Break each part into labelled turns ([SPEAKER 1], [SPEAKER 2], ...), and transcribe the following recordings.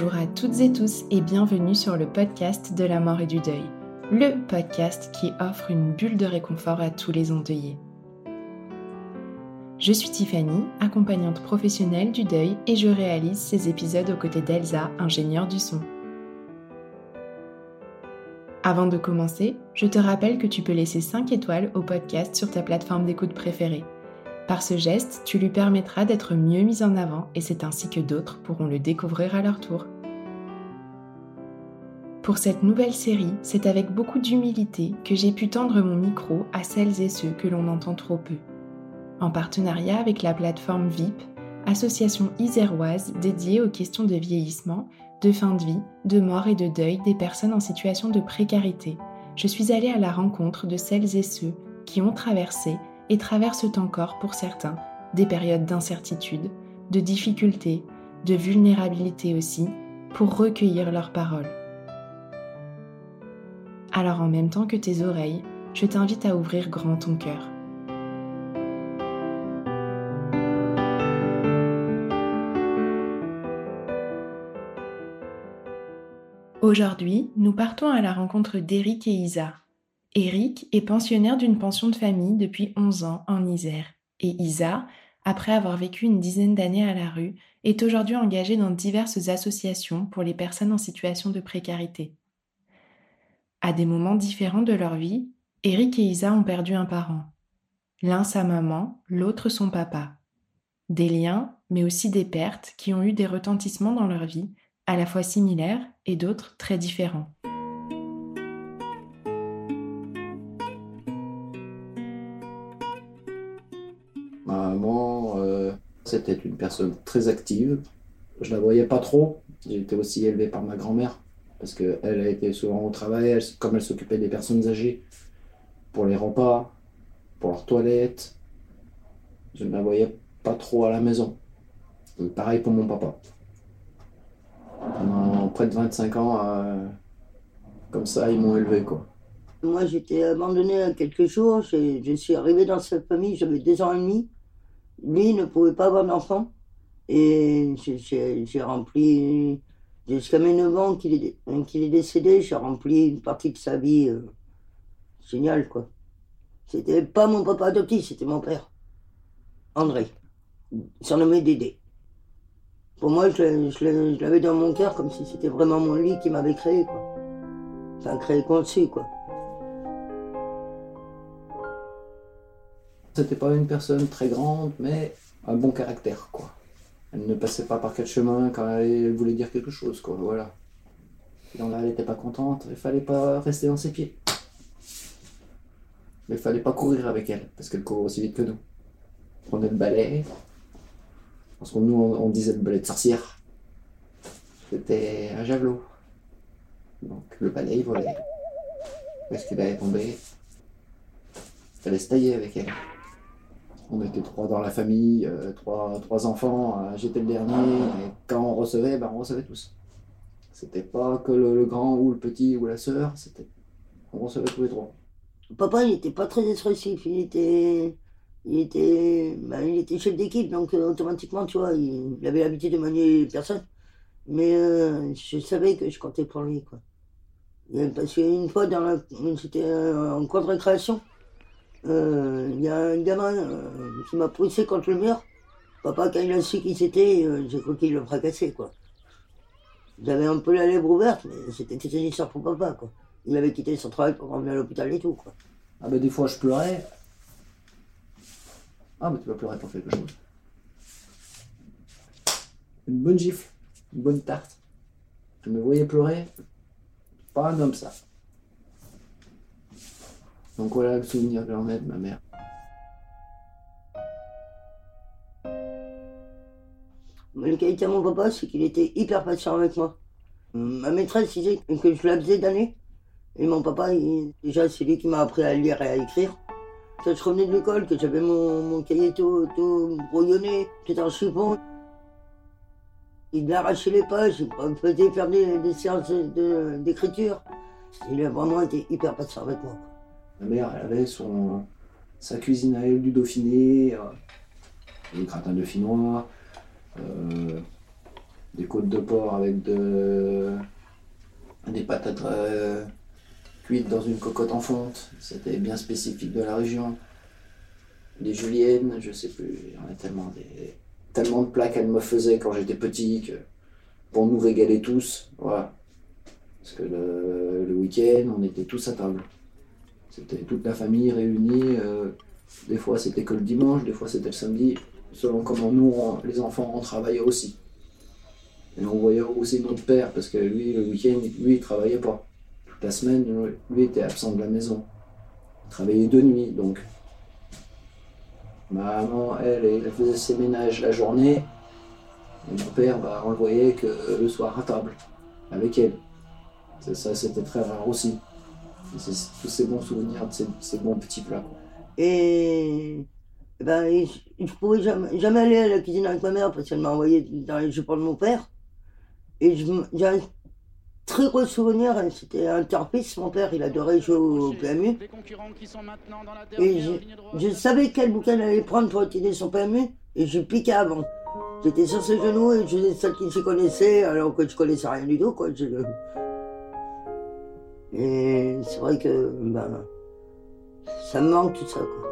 [SPEAKER 1] Bonjour à toutes et tous et bienvenue sur le podcast de la mort et du deuil, le podcast qui offre une bulle de réconfort à tous les endeuillés. Je suis Tiffany, accompagnante professionnelle du deuil et je réalise ces épisodes aux côtés d'Elsa, ingénieure du son. Avant de commencer, je te rappelle que tu peux laisser 5 étoiles au podcast sur ta plateforme d'écoute préférée. Par ce geste, tu lui permettras d'être mieux mis en avant et c'est ainsi que d'autres pourront le découvrir à leur tour. Pour cette nouvelle série, c'est avec beaucoup d'humilité que j'ai pu tendre mon micro à celles et ceux que l'on entend trop peu. En partenariat avec la plateforme VIP, association iséroise dédiée aux questions de vieillissement, de fin de vie, de mort et de deuil des personnes en situation de précarité, je suis allée à la rencontre de celles et ceux qui ont traversé et traversent encore pour certains des périodes d'incertitude, de difficulté, de vulnérabilité aussi, pour recueillir leurs paroles. Alors en même temps que tes oreilles, je t'invite à ouvrir grand ton cœur. Aujourd'hui, nous partons à la rencontre d'Eric et Isa, Eric est pensionnaire d'une pension de famille depuis 11 ans en Isère et Isa, après avoir vécu une dizaine d'années à la rue, est aujourd'hui engagée dans diverses associations pour les personnes en situation de précarité. À des moments différents de leur vie, Eric et Isa ont perdu un parent. L'un sa maman, l'autre son papa. Des liens, mais aussi des pertes qui ont eu des retentissements dans leur vie, à la fois similaires et d'autres très différents.
[SPEAKER 2] C'était une personne très active. Je la voyais pas trop. J'ai été aussi élevé par ma grand-mère parce qu'elle a été souvent au travail, comme elle s'occupait des personnes âgées pour les repas, pour leurs toilettes. Je ne la voyais pas trop à la maison. pareil pour mon papa. Pendant près de 25 ans, euh, comme ça, ils m'ont élevé quoi.
[SPEAKER 3] Moi, j'étais abandonné à quelques jours. Je suis arrivé dans cette famille, j'avais deux ans et demi. Lui ne pouvait pas avoir d'enfant. Et j'ai rempli, jusqu'à mes 9 ans qu'il est, décédé, j'ai rempli une partie de sa vie euh, géniale, quoi. C'était pas mon papa adoptif, c'était mon père. André, surnommé Dédé. Pour moi, je, l'avais dans mon cœur comme si c'était vraiment mon lui qui m'avait créé, quoi. Enfin, créé conçu, quoi.
[SPEAKER 2] C'était pas une personne très grande, mais un bon caractère, quoi. Elle ne passait pas par quel chemin quand elle voulait dire quelque chose, quoi. Voilà. Et là, elle n'était pas contente. Il fallait pas rester dans ses pieds. Mais il fallait pas courir avec elle, parce qu'elle court aussi vite que nous. On prenait le balai. Parce que nous, on, disait le balai de sorcière. C'était un javelot. Donc le balai, il volait. Est-ce qu'il allait tomber Il fallait se tailler avec elle on était trois dans la famille, euh, trois, trois, enfants, euh, j'étais le dernier, et quand on recevait, ben, on recevait tous. C'était pas que le, grand ou le petit ou la sœur, c'était on recevait tous les trois.
[SPEAKER 3] Papa, il était pas très expressif, il était, il était, ben, il était chef d'équipe, donc euh, automatiquement, tu vois, il, avait l'habitude de manier les personnes. Mais je savais que je comptais pour lui, quoi. Parce qu'une fois, dans la, en cours de récréation, il euh, y a un gamin euh, qui m'a poussé contre le mur. Papa, quand il a su qui c'était, euh, j'ai cru qu'il le fracassait, quoi. J'avais un peu la lèvre ouverte, mais c'était une histoire pour papa, quoi. Il avait quitté son travail pour revenir à l'hôpital et tout, quoi.
[SPEAKER 2] Ah bah des fois je pleurais. Ah bah tu vas pleurer pour quelque chose. Une bonne gifle, une bonne tarte. Je me voyais pleurer. Pas un homme ça. Donc voilà le souvenir que j'en ai de ma mère.
[SPEAKER 3] Le qualité à mon papa, c'est qu'il était hyper patient avec moi. Ma maîtresse disait que je la faisais d'année. Et mon papa, déjà, c'est lui qui m'a appris à lire et à écrire. Quand je revenais de l'école, que j'avais mon, mon cahier tout, brouillonné, tout en chiffon, il m'arrachait les pages, il me faisait faire des, des séances d'écriture. Il a vraiment été hyper patient avec moi.
[SPEAKER 2] Ma mère, avait son, sa cuisine à elle du Dauphiné, euh, des gratins de finnois, euh, des côtes de porc avec de, des patates euh, cuites dans une cocotte en fonte. C'était bien spécifique de la région. Des juliennes, je sais plus, il y en a tellement, de plats qu'elle me faisait quand j'étais petit que pour nous régaler tous, voilà. Parce que le week-end, on était tous à table. C'était toute la famille réunie. euh, des fois, c'était que le dimanche, des fois, c'était le samedi, selon comment nous, les enfants, on travaillait aussi. Et on voyait aussi notre père, parce que lui, le week-end, lui, il travaillait pas. Toute la semaine, lui était absent de la maison. Il travaillait de nuit, donc. Ma maman, elle, elle faisait ses ménages la journée. Et mon père, on le voyait que le soir à table, avec elle. Ça, c'était très rare aussi. Tous ces bons souvenirs de ces, ces bons petits plats. quoi.
[SPEAKER 3] Et eh ben, je ne pouvais jamais, jamais aller à la cuisine avec ma mère parce qu'elle m'a envoyé dans les jupons de mon père. Et j'ai un très gros souvenir, et c'était un terpiste, mon père, il adorait jouer au PMU. Et je, je savais quel bouquin elle allait prendre pour étudier son PMU, et je piquais avant. J'étais sur ses genoux et je faisais celle qui s'y connaissait, alors que je connaissais rien du tout, quoi. Je- Et c'est vrai que, ben, ça me manque tout ça, quoi.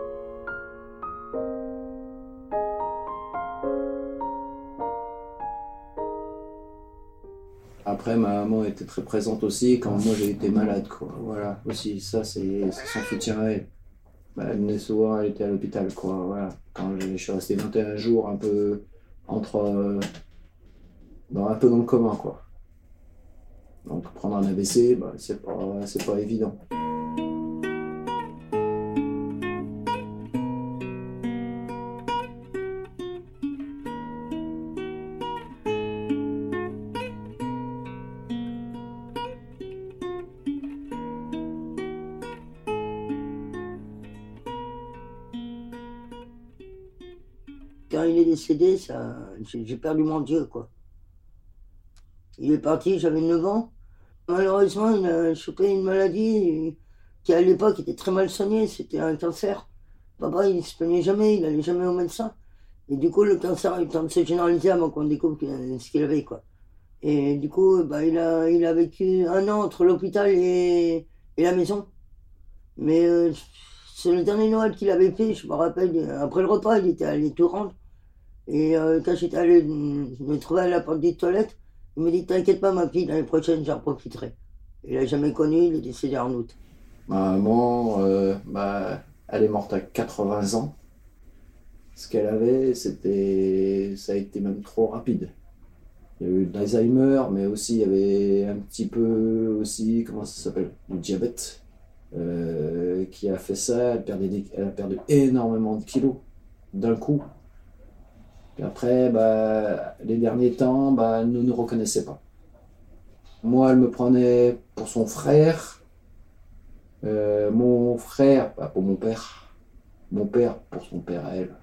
[SPEAKER 2] Après, ma maman était très présente aussi quand moi j'ai été malade. Quoi. Voilà, aussi, ça c'est son soutien à elle. Bah, elle venait souvent, elle était à l'hôpital. Quoi. Voilà. Quand je je suis resté 21 jours un peu entre. euh, dans, un peu dans le commun. Quoi. Donc prendre un AVC, bah, c'est pas, pas évident.
[SPEAKER 3] Quand il est décédé, ça, j'ai perdu mon Dieu, quoi. Il est parti, j'avais 9 ans. Malheureusement, il a chopé une maladie qui, à l'époque, était très mal soignée. C'était un cancer. Papa, il se plaignait jamais, il allait jamais au médecin. Et du coup, le cancer a eu le de se généraliser avant qu'on découvre que- ce qu'il avait, quoi. Et du coup, bah, il, a, il a vécu un an entre l'hôpital et, et la maison. Mais euh, c'est le dernier Noël qu'il avait fait, je me rappelle, après le repas, il était allé tout rendre. Et euh, quand j'étais allé me trouver à la porte des toilettes, il me dit T'inquiète pas, ma fille, l'année prochaine, j'en profiterai. Il l'a jamais connu, il est décédé en août.
[SPEAKER 2] Ma maman, bah, elle est morte à 80 ans. Ce qu'elle avait, c'était, ça a été même trop rapide. Il y a eu l'Alzheimer, mais aussi il y avait un petit peu aussi, comment ça s'appelle, du diabète, euh, qui a fait ça. Elle a perdu énormément de kilos d'un coup. Puis après, bah, les derniers temps, bah, elle ne nous reconnaissait pas. Moi, elle me prenait pour son frère. Euh, mon frère, pas pour mon père, mon père pour son père à elle.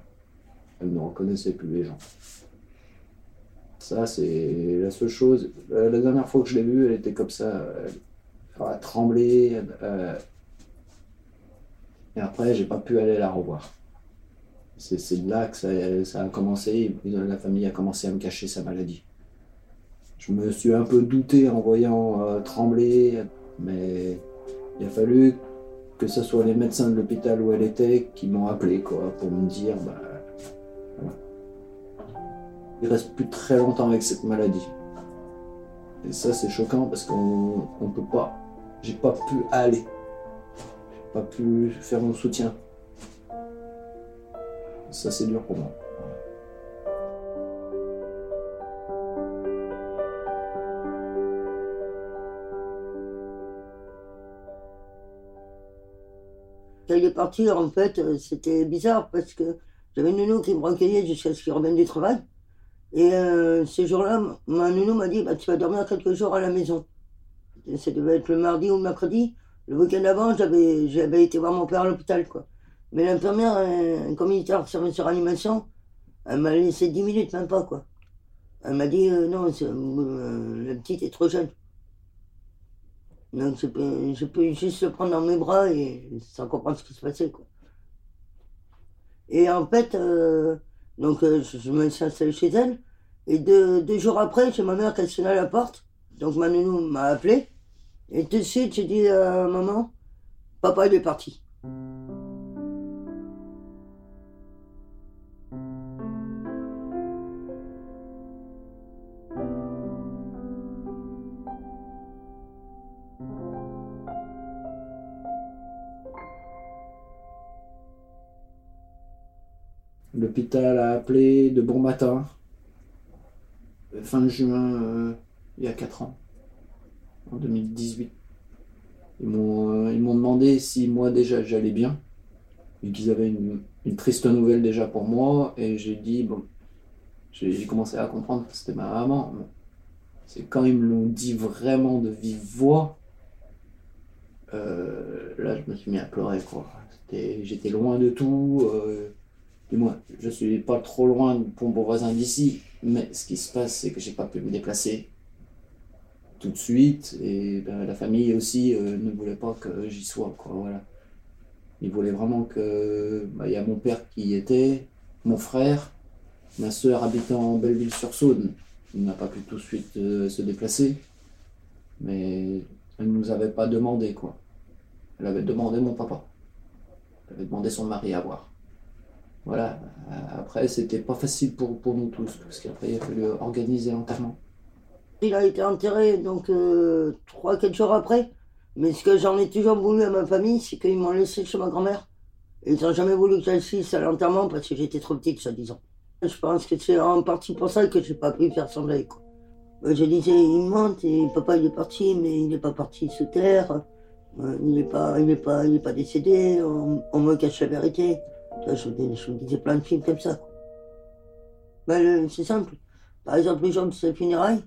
[SPEAKER 2] Elle ne reconnaissait plus les gens. Ça, c'est la seule chose. Euh, La dernière fois que je l'ai vue, elle était comme ça, elle, euh, et après, j'ai pas pu aller la revoir. C'est de là que ça, a commencé. La famille a commencé à me cacher sa maladie. Je me suis un peu douté en voyant euh, trembler, mais il a fallu que ce soit les médecins de l'hôpital où elle était qui m'ont appelé quoi, pour me dire bah, voilà. il reste plus très longtemps avec cette maladie. Et ça, c'est choquant parce qu'on on peut pas. J'ai pas pu aller. J'ai pas pu faire mon soutien. Ça, c'est dur pour moi.
[SPEAKER 3] Quand il est parti, en fait, euh, c'était bizarre parce que j'avais une nounou qui me recueillait jusqu'à ce qu'il revienne du travail. Et euh, ce jour-là, ma nounou m'a dit bah, Tu vas dormir quelques jours à la maison. Ça devait être le mardi ou le mercredi. Le week-end avant, j'avais été voir mon père à l'hôpital. quoi. Mais l'infirmière, euh, comme il était sur animation, elle m'a laissé 10 minutes, même pas. quoi. Elle m'a dit euh, Non, c'est- euh, la petite est trop jeune. Donc je peux, juste le prendre dans mes bras et sans comprendre ce qui se passait. Quoi. Et en fait, euh, donc euh, je, me suis installé chez elle. Et deux, deux jours après, j'ai ma mère qui a sonné à la porte. Donc ma nounou m'a appelé. Et tout de suite, j'ai dit à maman, papa il est parti.
[SPEAKER 2] L'hôpital a appelé de bon matin, euh, fin juin, euh, il y a 4 ans, en 2018. Ils m'ont euh, ils m'ont demandé si moi déjà j'allais bien, vu qu'ils avaient une, triste nouvelle déjà pour moi, et j'ai dit, bon, j'ai commencé à comprendre que c'était ma maman. C'est quand ils me l'ont dit vraiment de vive voix, là je me suis mis à pleurer, quoi. J'étais loin de tout. Du moins, je suis pas trop loin pour mon voisin d'ici, mais ce qui se passe, c'est que j'ai pas pu me déplacer tout de suite, et ben, la famille aussi euh, ne voulait pas que j'y sois, quoi, voilà. Ils voulaient vraiment que, bah, il y a mon père qui y était, mon frère, ma sœur habitant en Belleville-sur-Saône, il n'a pas pu tout de suite euh, se déplacer, mais elle ne nous avait pas demandé, quoi. Elle avait demandé mon papa. Elle avait demandé son mari à voir. Voilà. Après, c'était pas facile pour, pour nous tous, parce qu'après, il a fallu organiser l'enterrement.
[SPEAKER 3] Il a été enterré donc euh, trois, quatre jours après. Mais ce que j'en ai toujours voulu à ma famille, c'est qu'ils m'ont laissé chez ma grand-mère. Ils n'ont jamais voulu que j'assiste à l'enterrement parce que j'étais trop petite, soi-disant. Je pense que c'est en partie pour ça que j'ai pas pu faire. Quoi. Euh, Je disais, il monte et papa il est parti, mais il n'est pas parti sous terre. Euh, Il n'est pas, pas, pas décédé. On me cache la vérité. Je vous disais plein de films comme ça. Ben, c'est simple. Par exemple, le jour de ses funérailles.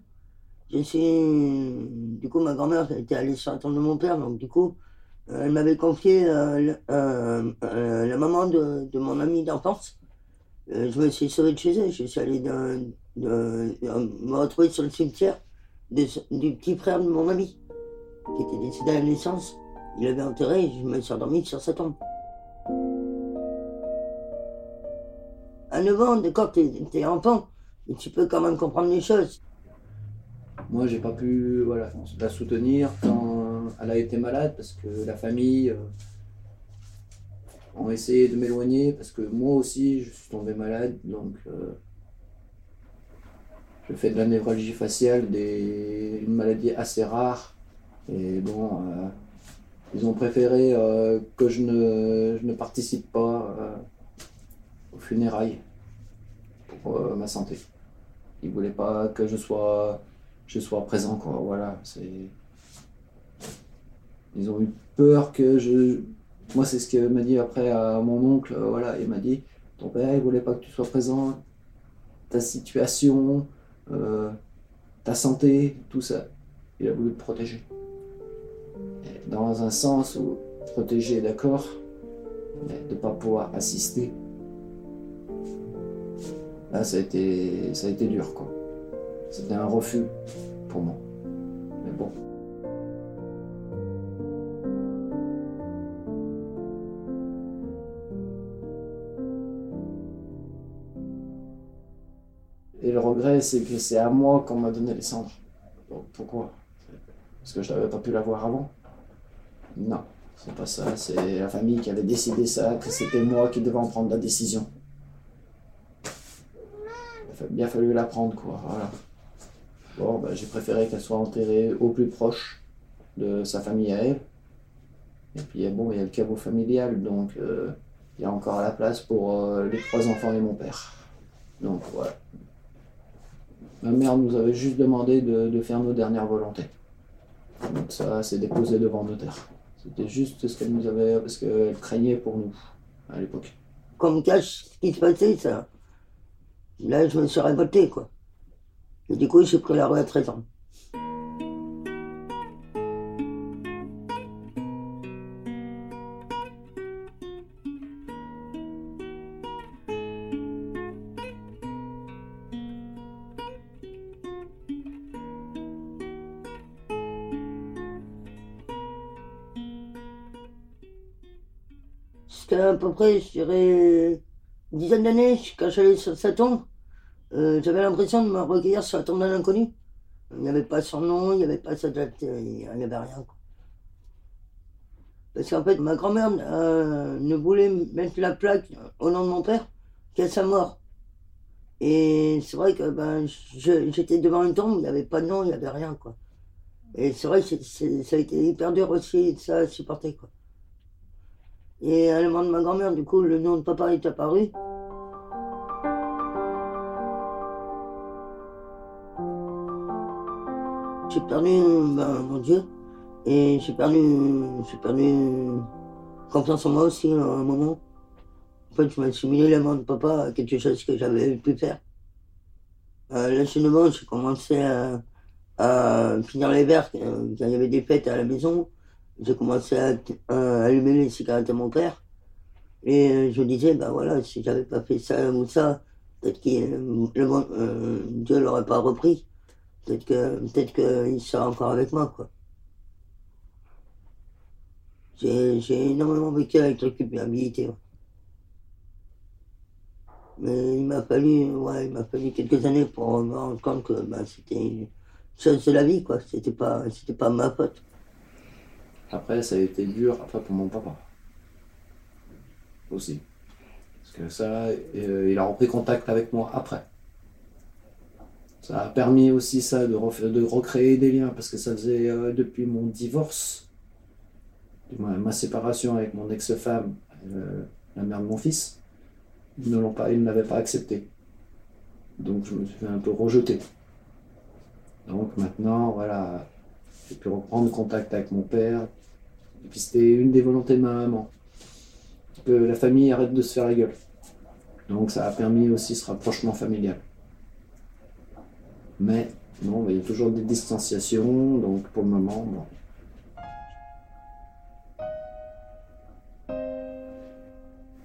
[SPEAKER 3] Du coup, ma grand-mère était allée sur la tombe de mon père, donc du coup, euh, elle m'avait confié euh, euh, la maman de, de mon ami d'enfance. Je me suis sauvé de chez elle, je suis allé me retrouver sur le cimetière du petit frère de mon ami, qui était décédé à la naissance. Il avait enterré et je me suis endormi sur sa tombe. À 9 ans, d'accord, t'es t'es enfant, tu peux quand même comprendre les choses.
[SPEAKER 2] Moi, j'ai pas pu voilà, la soutenir quand elle a été malade, parce que la famille euh, ont essayé de m'éloigner, parce que moi aussi, je suis tombé malade, donc euh, je fais de la névralgie faciale, des, une maladie assez rare. Et bon, euh, ils ont préféré euh, que je ne, participe pas euh, funérailles pour euh, ma santé. Ils voulaient pas que je sois, je sois présent. Voilà, c'est. Ils ont eu peur que je. Moi, c'est ce que m'a dit après à mon oncle. euh, Voilà, il m'a dit ton père, il voulait pas que tu sois présent. Ta situation, euh, ta santé, tout ça, il a voulu te protéger. Dans un sens où protéger, d'accord, mais de pas pouvoir assister. Là, ça a été, ça a été dur, quoi. C'était un refus pour moi. Mais bon. Et le regret, c'est que c'est à moi qu'on m'a donné les cendres. Pourquoi? Parce que je n'avais pas pu l'avoir avant Non, c'est pas ça. C'est la famille qui avait décidé ça, que c'était moi qui devais en prendre la décision. Bien fallu la prendre, quoi. Bon, bah, j'ai préféré qu'elle soit enterrée au plus proche de sa famille à elle. Et puis bon, il y a le caveau familial, donc euh, il y a encore la place pour euh, les trois enfants et mon père. Donc voilà. Ma mère nous avait juste demandé de, de faire nos dernières volontés. Donc ça, c'est déposé devant notaire. C'était juste ce qu'elle nous avait, parce qu'elle craignait pour nous à l'époque.
[SPEAKER 3] Comme cache ce qui se passait, ça. Là, je me suis révolté, quoi. Et du coup, j'ai pris la rue à 13 ans. C'était à peu près, je dirais, une dizaine d'années, quand j'allais sur sa tombe, euh, j'avais l'impression de me recueillir sur la tombe d'un inconnu. Il n'y avait pas son nom, il n'y avait pas sa date, euh, il n'y avait rien. Parce qu'en fait, ma grand-mère euh, ne voulait mettre la plaque au nom de mon père qu'à sa mort. Et c'est vrai que ben, j'étais devant une tombe, il n'y avait pas de nom, il n'y avait rien. Quoi. Et c'est vrai que ça a été hyper dur aussi de ça à supporter. Quoi. Et à la de ma grand-mère, du coup, le nom de papa est apparu. J'ai perdu ben, mon Dieu et j'ai perdu, j'ai perdu confiance en moi aussi à un moment. En fait, je m'assimilais la de papa à quelque chose que j'avais pu faire. Euh, j'ai commencé à, à finir les verres euh, quand il y avait des fêtes à la maison. J'ai commencé à, allumer les cigarettes à mon père. Et euh, je disais, ben voilà, si j'avais pas fait ça ou ça, peut-être que bon- euh, Dieu l'aurait pas repris. Peut-être que peut-être qu'il sera encore avec moi, quoi. J'ai énormément vécu avec la culpabilité. ouais. Mais il m'a fallu, ouais, il m'a fallu quelques années pour me rendre compte que ben, c'était une chose de la vie, quoi. C'était pas, c'était pas ma faute.
[SPEAKER 2] Après, ça a été dur après pour mon papa. Aussi. Parce que ça, euh, il a repris contact avec moi après. Ça a permis aussi ça de, de recréer des liens parce que ça faisait euh, depuis mon divorce, ma, séparation avec mon ex-femme, euh, la mère de mon fils, ils ne l'ont pas, ils ne l'avaient pas accepté. Donc je me suis un peu rejeter. Donc maintenant, voilà, j'ai pu reprendre contact avec mon père. Et puis c'était une des volontés de ma maman. Que la famille arrête de se faire la gueule. Donc ça a permis aussi ce rapprochement familial. Mais bah, il y a toujours des distanciations, donc pour le moment, bon.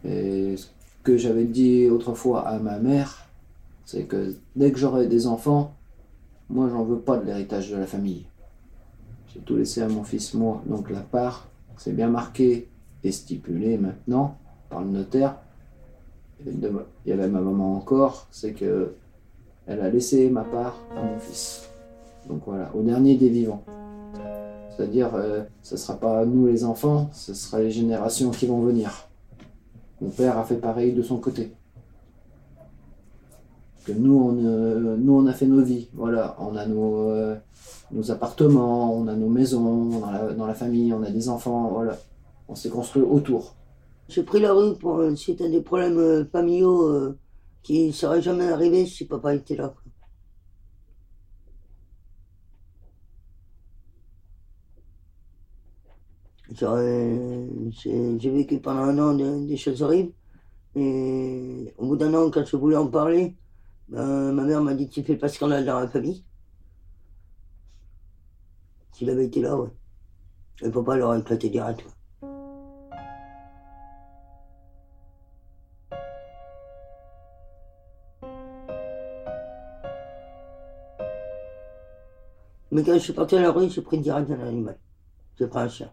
[SPEAKER 2] Et ce que j'avais dit autrefois à ma mère, c'est que dès que j'aurai des enfants, moi j'en veux pas de l'héritage de la famille. J'ai tout laissé à mon fils, moi. Donc la part, c'est bien marqué et stipulé maintenant par le notaire. Il y avait ma maman encore, c'est que elle a laissé ma part à mon fils. Donc voilà, au dernier des vivants. C'est-à-dire, euh, ce ne sera pas nous les enfants, ce sera les générations qui vont venir. Mon père a fait pareil de son côté. Que nous, on, euh, nous, on a fait nos vies. Voilà, on a nos, euh, nos appartements, on a nos maisons, dans la, famille, on a des enfants, voilà. On s'est construit autour.
[SPEAKER 3] J'ai pris la rue pour euh, suite des problèmes familiaux qui ne seraient jamais arrivés si papa était là. J'ai vécu pendant un an des, des choses horribles. Et au bout d'un an, quand je voulais en parler, ben, ma mère m'a dit Tu fais pas scandale dans la famille. S'il avait été là, ouais. Et papa l'aurait éclaté direct. ouais. Mais quand je suis parti à la rue, j'ai pris direct un animal. J'ai pris un chien.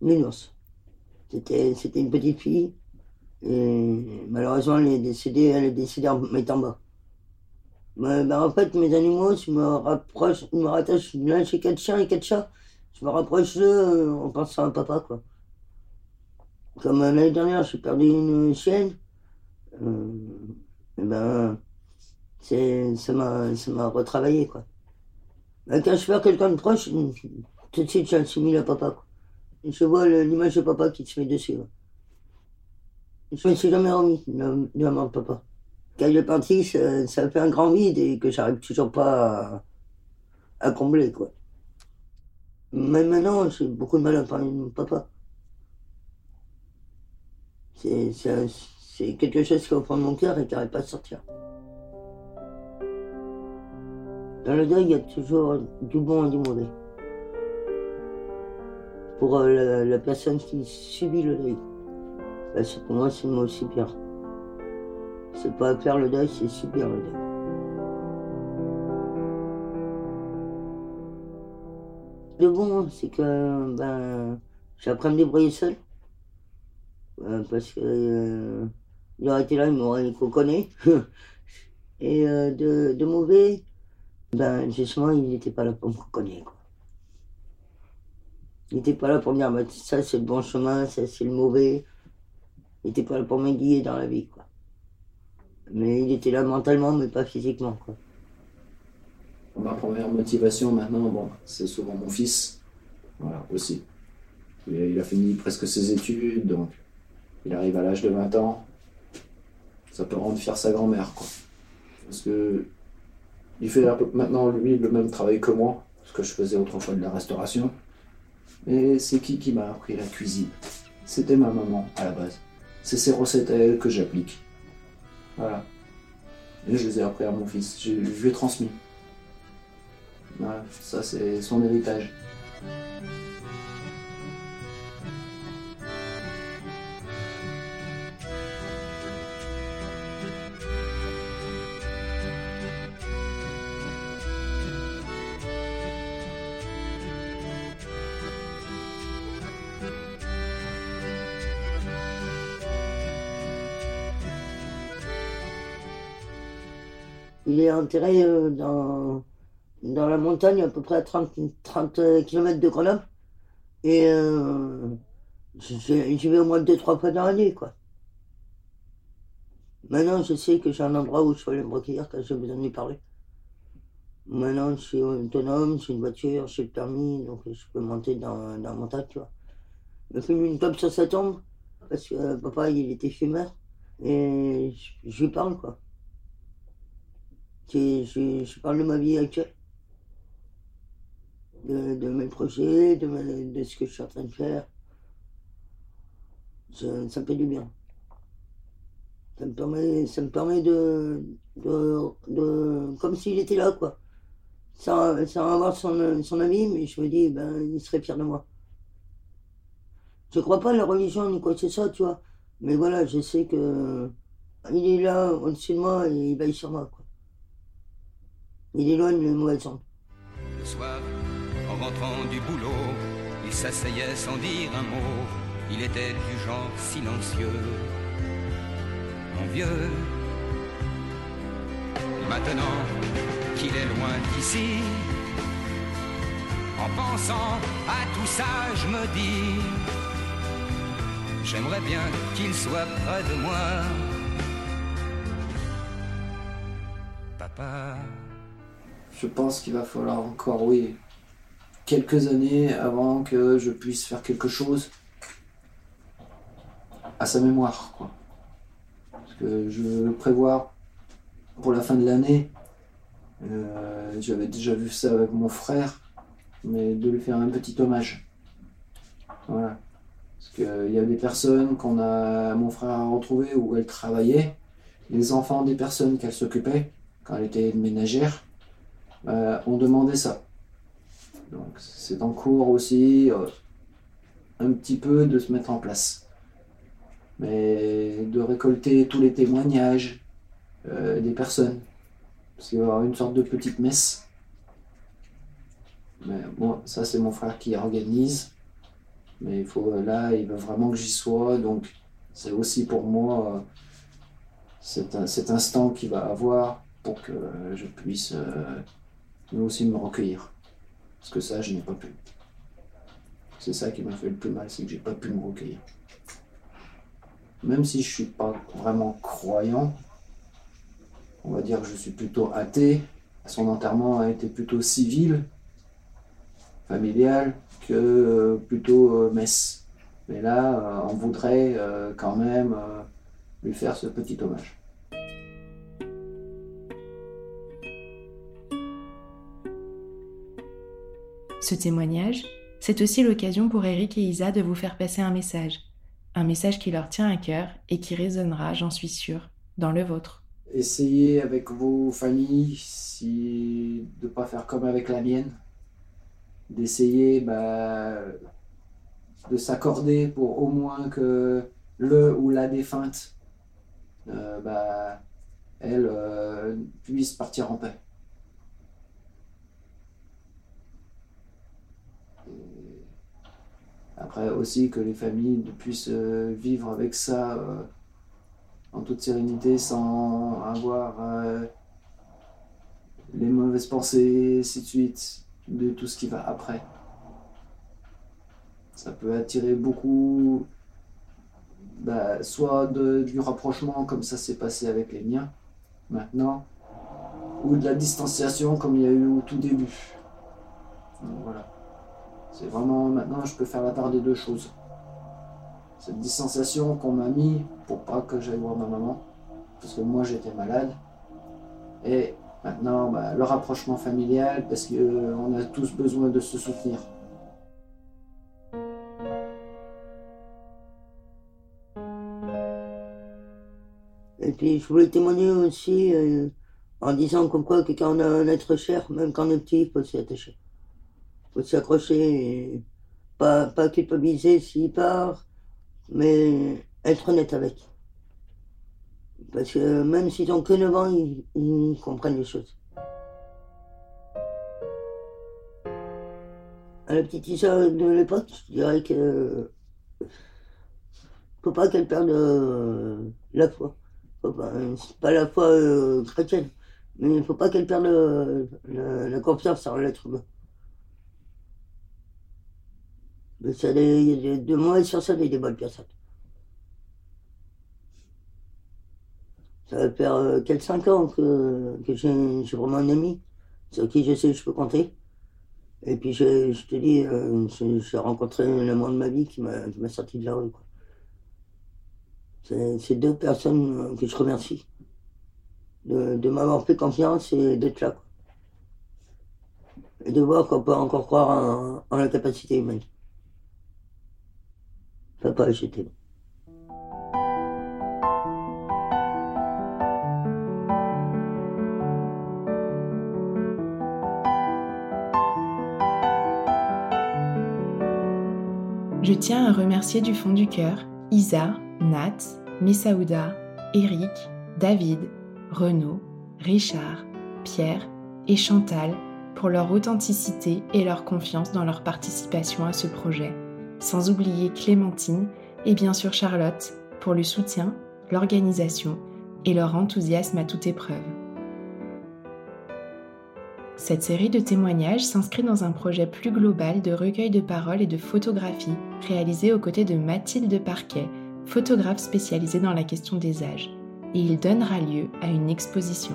[SPEAKER 3] Une ours. C'était, c'était une petite fille. Et malheureusement, elle est décédée, elle est décédée en m'étant bas. Mais, ben, en fait, mes animaux, je me rapproche, je me rattache. Là, j'ai quatre chiens et quatre chats. Je me rapproche d'eux euh, en pensant à papa, quoi. Comme euh, l'année dernière, j'ai perdu une chienne. Euh, ben, c'est, ça m'a, ça m'a retravaillé, quoi. Bah, quand je perds quelqu'un de proche, tout de suite, j'assimile à papa. Quoi. Je vois l'image de papa qui se met dessus. Je me suis jamais remis de, la mort de papa. Quand il est parti, ça, ça, fait un grand vide et que j'arrive toujours pas à, combler. Quoi. Mais maintenant, j'ai beaucoup de mal à parler de mon papa. C'est quelque chose qui va prendre mon cœur et qui n'arrive pas à sortir. Dans le deuil, il y a toujours du bon et du mauvais. Pour euh, la, personne qui subit le deuil, ben, pour moi, c'est le mot subir. C'est pas faire le deuil, c'est subir le deuil. Le bon, c'est que ben, appris à me débrouiller seul. Euh, parce que euh, il aurait été là, il m'aurait connaît. Et de, de mauvais, ben justement, il n'était pas là pour me reconnaître. Quoi. Il n'était pas là pour me dire, bah, ça c'est le bon chemin, ça c'est le mauvais. Il n'était pas là pour me guider dans la vie. Quoi. Mais il était là mentalement, mais pas physiquement. Quoi.
[SPEAKER 2] Ma première motivation maintenant, bon, c'est souvent mon fils. Voilà, aussi. Il a fini presque ses études, donc il arrive à l'âge de 20 ans. Ça peut rendre fier sa grand-mère, quoi. Parce que il fait maintenant, lui, le même travail que moi, ce que je faisais autrefois de la restauration. Mais c'est qui qui m'a appris la cuisine? C'était ma maman, à la base. C'est ses recettes à elle que j'applique. Voilà. Et je les ai appris à mon fils. Je, je lui ai transmis. Voilà, ça c'est son héritage.
[SPEAKER 3] Il est enterré euh, dans, dans la montagne, à peu près à 30, 30 km de Grenoble. Et euh, j'y vais au moins deux, trois fois dans l'année, quoi. Maintenant, je sais que j'ai un endroit où je peux aller me recueillir quand j'ai besoin de parler. Maintenant, je suis autonome, j'ai une voiture, j'ai le permis, donc je peux monter dans, dans la montagne, tu vois. Je me fais une top sur sa tombe, parce que euh, papa, il était fumeur, et je, je lui parle, quoi. Je, parle de ma vie actuelle, de, de mes projets, de, de, ce que je suis en train de faire. Ça, me fait du bien. Ça me permet, ça me permet de, de, comme s'il était là, quoi. Sans, sans avoir son, son, avis, mais je me dis, ben, il serait fier de moi. Je crois pas à la religion ni quoi que ce soit, tu vois. Mais voilà, je sais que il est là au-dessus de moi et il veille sur moi, quoi. Il éloigne le mauvais Le soir, en rentrant du boulot, il s'asseyait sans dire un mot. Il était du genre silencieux. Mon vieux, maintenant qu'il est loin d'ici, en pensant à tout ça, je me dis, j'aimerais bien qu'il soit près de moi.
[SPEAKER 2] Papa je pense qu'il va falloir encore, oui, quelques années avant que je puisse faire quelque chose à sa mémoire, quoi. Parce que je veux prévoir pour la fin de l'année. Euh, j'avais déjà vu ça avec mon frère, mais de lui faire un petit hommage. Voilà. Parce qu'il y a des personnes qu'on a, mon frère a retrouvé où elle travaillait, les enfants des personnes qu'elle s'occupait quand elle était ménagère. Euh, on demandait ça. Donc c'est en cours aussi euh, un petit peu de se mettre en place. Mais de récolter tous les témoignages euh, des personnes. Parce qu'il va y avoir une sorte de petite messe. Mais bon, ça c'est mon frère qui organise. Mais il faut là, il veut vraiment que j'y sois. Donc c'est aussi pour moi cet, cet instant qu'il va avoir pour que je puisse mais aussi me recueillir. Parce que ça, je n'ai pas pu. C'est ça qui m'a fait le plus mal, c'est que j'ai pas pu me recueillir. Même si je suis pas vraiment croyant, on va dire que je suis plutôt athée. Son enterrement a été plutôt civil, familiale que plutôt messe. Mais là, on voudrait quand même lui faire ce petit hommage.
[SPEAKER 1] Ce témoignage, c'est aussi l'occasion pour Eric et Isa de vous faire passer un message. Un message qui leur tient à cœur et qui résonnera, j'en suis sûre, dans le vôtre.
[SPEAKER 2] Essayez avec vos familles si, de ne pas faire comme avec la mienne. D'essayer bah, de s'accorder pour au moins que le ou la défunte, euh, bah, elle, euh, puisse partir en paix. Après aussi que les familles puissent euh, vivre avec ça euh, en toute sérénité sans avoir euh, les mauvaises pensées, ainsi de suite, de tout ce qui va après. Ça peut attirer beaucoup, bah, soit du rapprochement comme ça s'est passé avec les miens maintenant, ou de la distanciation comme il y a eu au tout début. voilà. C'est vraiment maintenant je peux faire la part des deux choses. Cette distanciation qu'on m'a mis pour pas que j'aille voir ma maman, parce que moi j'étais malade. Et maintenant bah, le rapprochement familial, parce qu'on euh, a tous besoin de se soutenir.
[SPEAKER 3] Et puis je voulais témoigner aussi euh, en disant comme quoi que quand on a un être cher, même quand on est petit, il faut s'y attacher faut s'accrocher pas, pas culpabiliser s'il part, mais être honnête avec. Parce que même s'ils ont que 9 ans, ils, comprennent les choses. À la petite Isa de l'époque, je dirais que faut pas qu'elle perde euh, la foi. C'est pas la foi euh, chrétienne, mais il faut pas qu'elle perde euh, la, la confiance en l'être humain. Y a de mauvaises personnes et des bonnes personnes. Ça va faire euh, quelques 5 ans que, que j'ai vraiment un ami sur qui je sais que je peux compter. Et puis je, te dis, euh, j'ai rencontré l'amour de ma vie qui m'a sorti de la rue. C'est deux personnes euh, que je remercie de, m'avoir fait confiance et d'être là. Et de voir qu'on peut encore croire en la capacité humaine. Papa, j'étais
[SPEAKER 1] Je tiens à remercier du fond du cœur Isa, Nat, Messaouda, Eric, David, Renaud, Richard, Pierre et Chantal pour leur authenticité et leur confiance dans leur participation à ce projet sans oublier Clémentine et bien sûr Charlotte pour le soutien, l'organisation et leur enthousiasme à toute épreuve. Cette série de témoignages s'inscrit dans un projet plus global de recueil de paroles et de photographies réalisé aux côtés de Mathilde Parquet, photographe spécialisée dans la question des âges, et il donnera lieu à une exposition.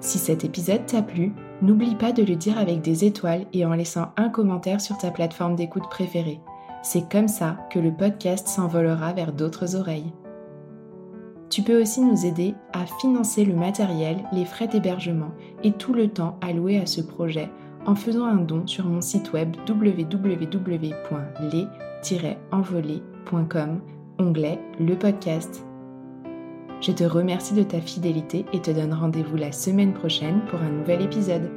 [SPEAKER 1] Si cet épisode t'a plu, n'oublie pas de le dire avec des étoiles et en laissant un commentaire sur ta plateforme d'écoute préférée. C'est comme ça que le podcast s'envolera vers d'autres oreilles. Tu peux aussi nous aider à financer le matériel, les frais d'hébergement et tout le temps alloué à ce projet en faisant un don sur mon site web www.les-envolé.com, onglet Le podcast. Je te remercie de ta fidélité et te donne rendez-vous la semaine prochaine pour un nouvel épisode.